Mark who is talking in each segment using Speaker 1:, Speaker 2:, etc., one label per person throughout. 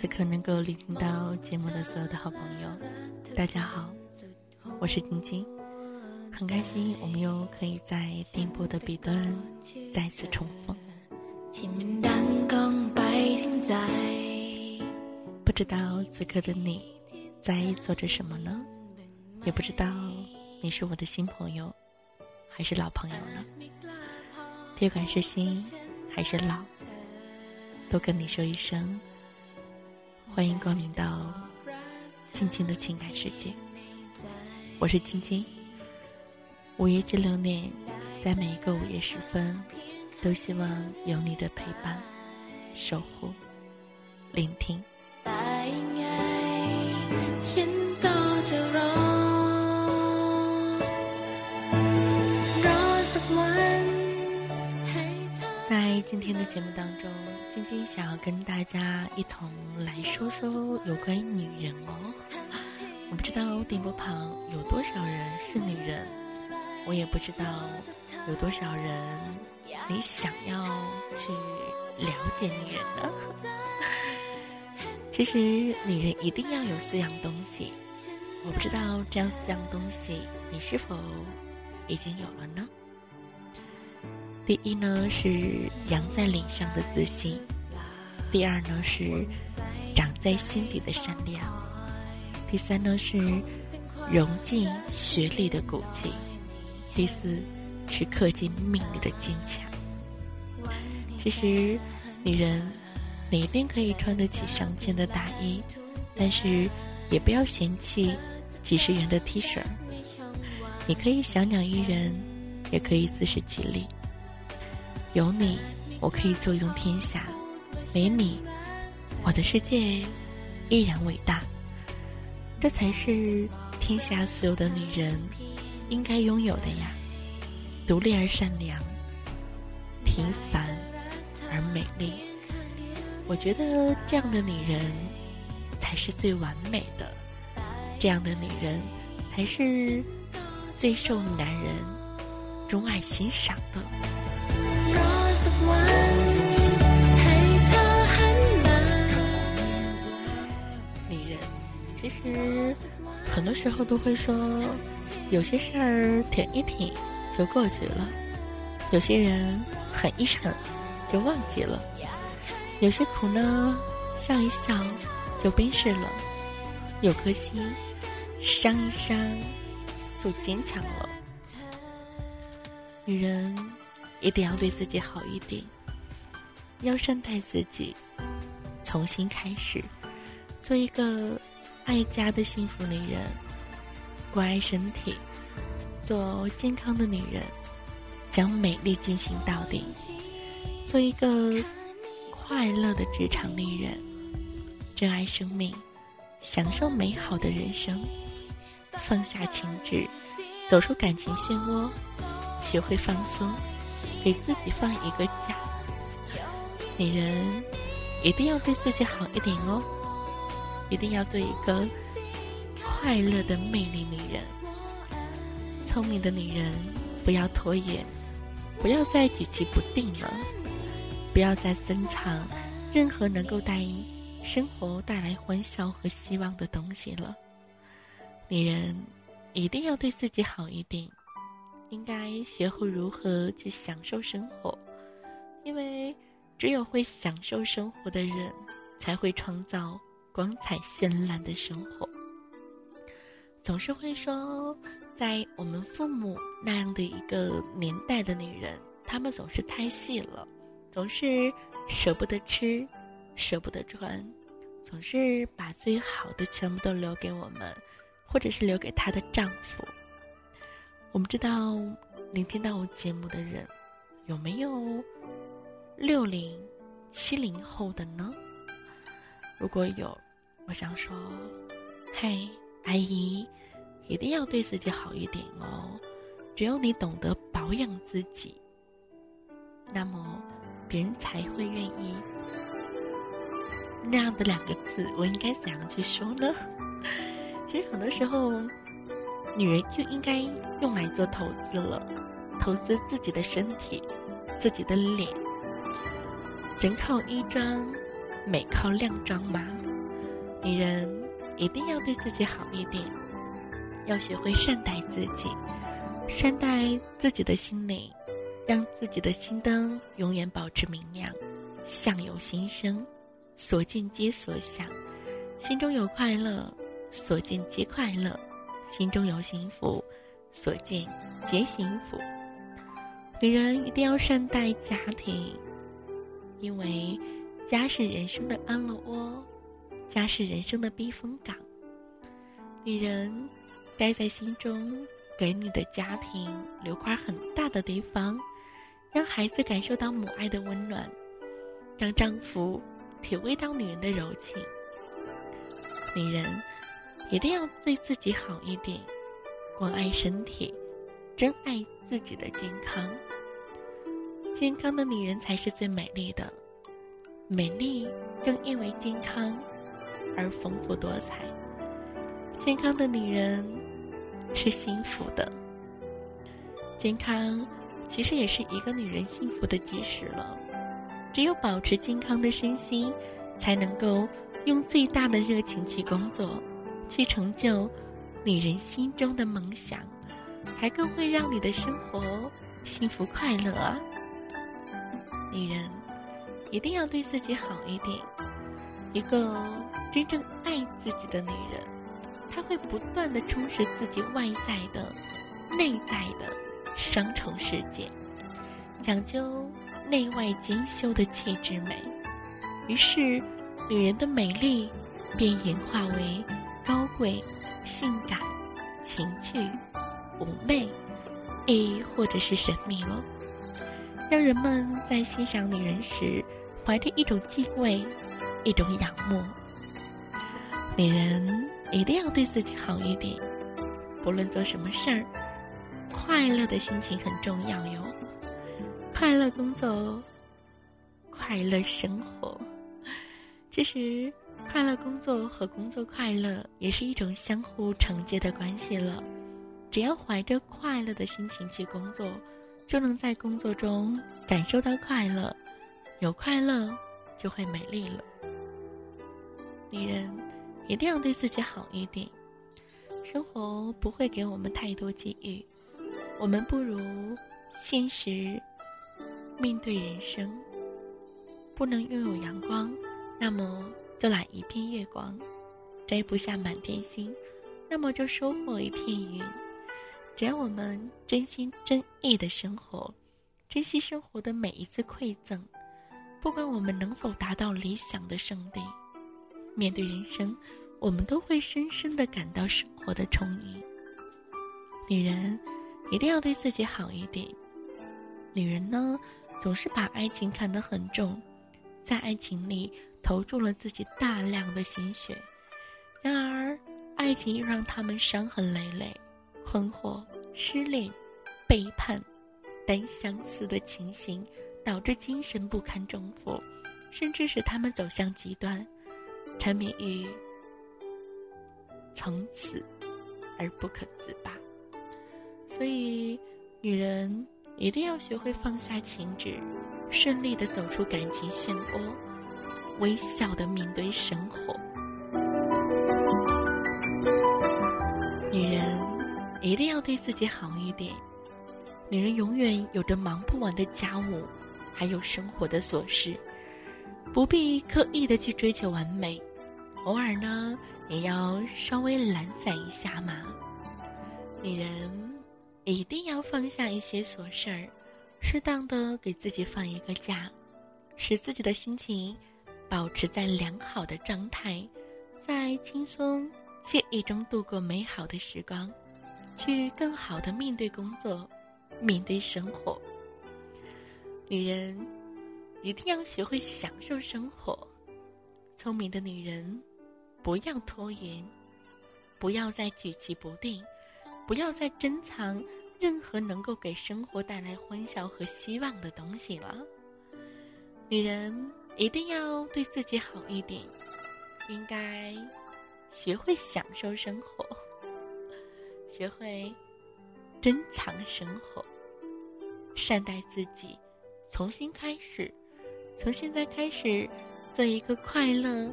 Speaker 1: 此刻能够聆听到节目的所有的好朋友，大家好，我是晶晶，很开心我们又可以在电波的彼端再次重逢。不知道此刻的你在做着什么呢？也不知道你是我的新朋友还是老朋友呢？别管是新还是老，都跟你说一声。欢迎光临到静静的情感世界，我是晶晶。五月这流年，在每一个午夜时分，都希望有你的陪伴、守护、聆听。在今天的节目当中，晶晶想要跟大家一同来说说有关于女人哦。我不知道电波旁有多少人是女人，我也不知道有多少人你想要去了解女人呢。其实，女人一定要有四样东西，我不知道这样四样东西你是否已经有了呢？第一呢是扬在脸上的自信，第二呢是长在心底的善良，第三呢是融进血里的骨气，第四是刻进命里的坚强。其实，女人你一定可以穿得起上千的大衣，但是也不要嫌弃几十元的 T 恤。你可以小鸟依人，也可以自食其力。有你，我可以坐拥天下；没你，我的世界依然伟大。这才是天下所有的女人应该拥有的呀！独立而善良，平凡而美丽。我觉得这样的女人才是最完美的，这样的女人才是最受男人钟爱欣赏的。其实很多时候都会说，有些事儿挺一挺就过去了，有些人狠一狠就忘记了，有些苦呢笑一笑就冰释了，有颗心伤一伤就坚强了。女人。一定要对自己好一点，要善待自己，重新开始，做一个爱家的幸福女人，关爱身体，做健康的女人，将美丽进行到底，做一个快乐的职场女人，珍爱生命，享受美好的人生，放下情执，走出感情漩涡，学会放松。给自己放一个假，女人一定要对自己好一点哦，一定要做一个快乐的魅力女人。聪明的女人不要拖延，不要再举棋不定了，不要再珍藏任何能够带生活带来欢笑和希望的东西了。女人一定要对自己好一点。应该学会如何去享受生活，因为只有会享受生活的人，才会创造光彩绚烂的生活。总是会说，在我们父母那样的一个年代的女人，她们总是太细了，总是舍不得吃，舍不得穿，总是把最好的全部都留给我们，或者是留给她的丈夫。我不知道聆听到我节目的人有没有六零、七零后的呢？如果有，我想说，嗨，阿姨，一定要对自己好一点哦。只有你懂得保养自己，那么别人才会愿意。那样的两个字，我应该怎样去说呢？其实很多时候。女人就应该用来做投资了，投资自己的身体，自己的脸。人靠衣装，美靠靓装吗？女人一定要对自己好一点，要学会善待自己，善待自己的心灵，让自己的心灯永远保持明亮。相由心生，所见皆所想。心中有快乐，所见皆快乐；心中有幸福，所见皆幸福。女人一定要善待家庭，因为家是人生的安乐窝，家是人生的避风港。女人待在心中，给你的家庭留块很大的地方，让孩子感受到母爱的温暖，让丈夫体会到女人的柔情。女人一定要对自己好一点，关爱身体，珍爱自己的健康。健康的女人才是最美丽的，美丽更因为健康而丰富多彩。健康的女人是幸福的，健康其实也是一个女人幸福的基石了。只有保持健康的身心，才能够用最大的热情去工作，去成就女人心中的梦想，才更会让你的生活幸福快乐！女人一定要对自己好一点。一个真正爱自己的女人，她会不断的充实自己外在的、内在的双重世界，讲究内外兼修的气质美。于是，女人的美丽便演化为高贵、性感、情趣、妩媚，亦或者是神秘了。让人们在欣赏女人时，怀着一种敬畏，一种仰慕。女人一定要对自己好一点，不论做什么事儿，快乐的心情很重要哟。快乐工作，快乐生活。其实，快乐工作和工作快乐也是一种相互承接的关系了。只要怀着快乐的心情去工作。就能在工作中感受到快乐，有快乐就会美丽了。女人一定要对自己好一点，生活不会给我们太多机遇，我们不如现实面对人生。不能拥有阳光，那么就揽一片月光；摘不下满天星，那么就收获一片云。只要我们真心真意的生活，珍惜生活的每一次馈赠，不管我们能否达到理想的胜利，面对人生，我们都会深深的感到生活的充盈。女人一定要对自己好一点。女人呢，总是把爱情看得很重，在爱情里投注了自己大量的心血，然而爱情又让他们伤痕累累。困惑、失恋、背叛等相似的情形，导致精神不堪重负，甚至使他们走向极端，沉迷于从此而不可自拔。所以，女人一定要学会放下情执，顺利的走出感情漩涡，微笑的面对生活。女人。一定要对自己好一点。女人永远有着忙不完的家务，还有生活的琐事，不必刻意的去追求完美，偶尔呢也要稍微懒散一下嘛。女人一定要放下一些琐事儿，适当的给自己放一个假，使自己的心情保持在良好的状态，在轻松惬意中度过美好的时光。去更好的面对工作，面对生活。女人一定要学会享受生活。聪明的女人，不要拖延，不要再举棋不定，不要再珍藏任何能够给生活带来欢笑和希望的东西了。女人一定要对自己好一点，应该学会享受生活。学会珍藏生活，善待自己，重新开始。从现在开始，做一个快乐、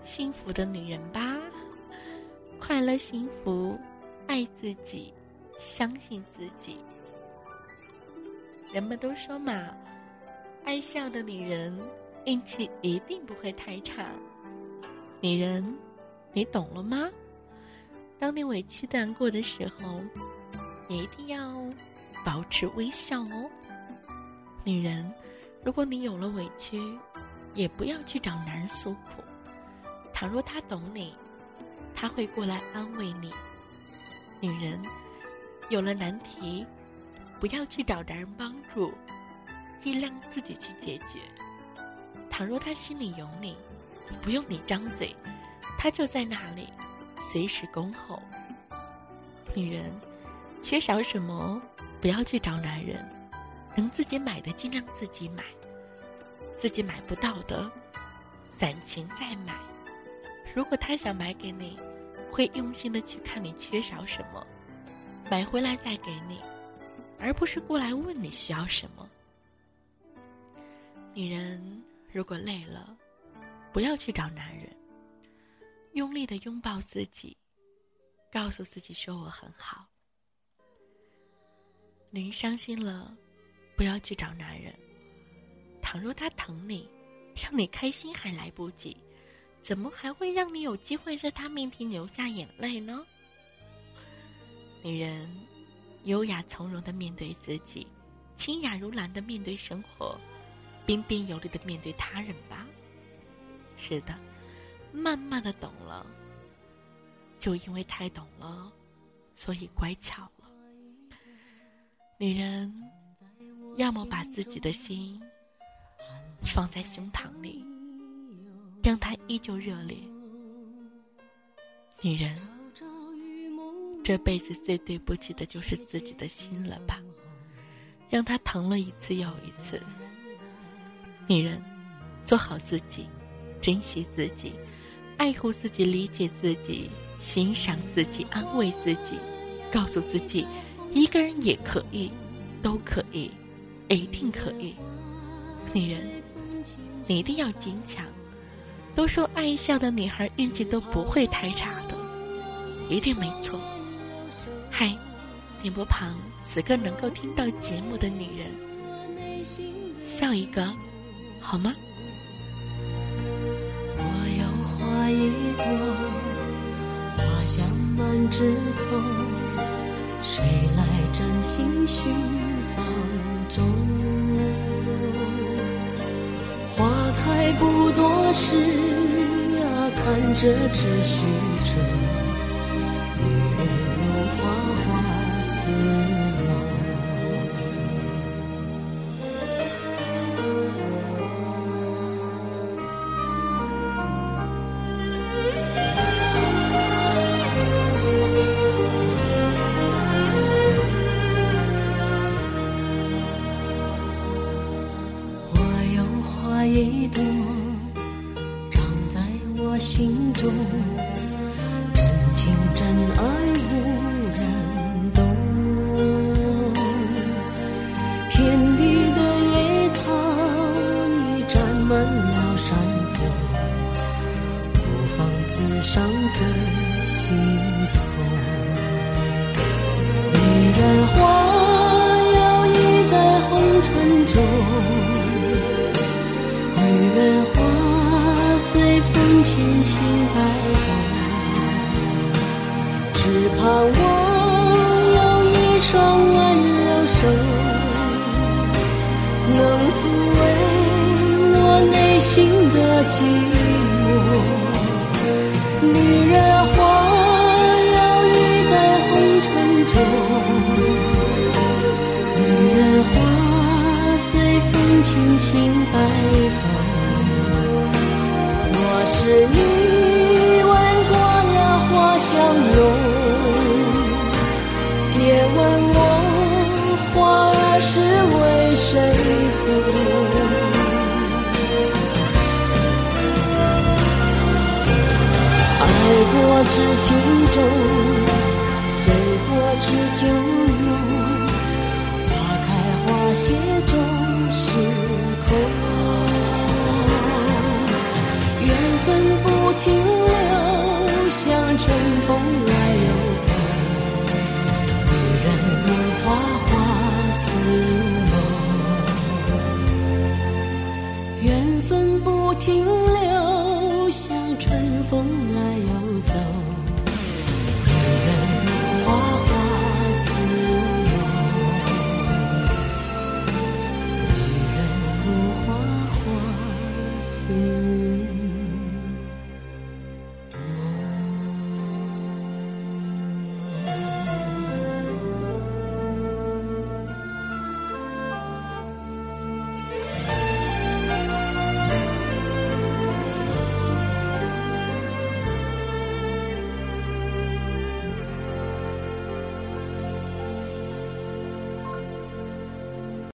Speaker 1: 幸福的女人吧。快乐、幸福，爱自己，相信自己。人们都说嘛，爱笑的女人运气一定不会太差。女人，你懂了吗？当你委屈难过的时候，你一定要保持微笑哦。女人，如果你有了委屈，也不要去找男人诉苦。倘若他懂你，他会过来安慰你。女人，有了难题。不要去找男人帮助，尽量自己去解决。倘若他心里有你，不用你张嘴，他就在那里，随时恭候。女人缺少什么，不要去找男人，能自己买的尽量自己买，自己买不到的，攒钱再买。如果他想买给你，会用心的去看你缺少什么，买回来再给你。而不是过来问你需要什么。女人如果累了，不要去找男人，用力的拥抱自己，告诉自己说我很好。女人伤心了，不要去找男人。倘若他疼你，让你开心还来不及，怎么还会让你有机会在他面前流下眼泪呢？女人。优雅从容的面对自己，清雅如兰的面对生活，彬彬有礼的面对他人吧。是的，慢慢的懂了，就因为太懂了，所以乖巧了。女人，要么把自己的心放在胸膛里，让它依旧热烈。女人。这辈子最对不起的就是自己的心了吧，让他疼了一次又一次。女人，做好自己，珍惜自己，爱护自己，理解自己，欣赏自己，安慰自己，告诉自己，一个人也可以，都可以，一定可以。女人，你一定要坚强。都说爱笑的女孩运气都不会太差的，一定没错。嗨，电波旁此刻能够听到节目的女人，笑一个，好吗？
Speaker 2: 我要画一朵花香满枝头，谁来真心寻中？花开不多时啊，看着只须一朵长在我心中。亲摆动只盼望有一双温柔手能抚慰我内心的寂寞。女人花摇曳在红尘中女人花随风轻轻摆动我是你。谁红。爱过知情重，醉过知酒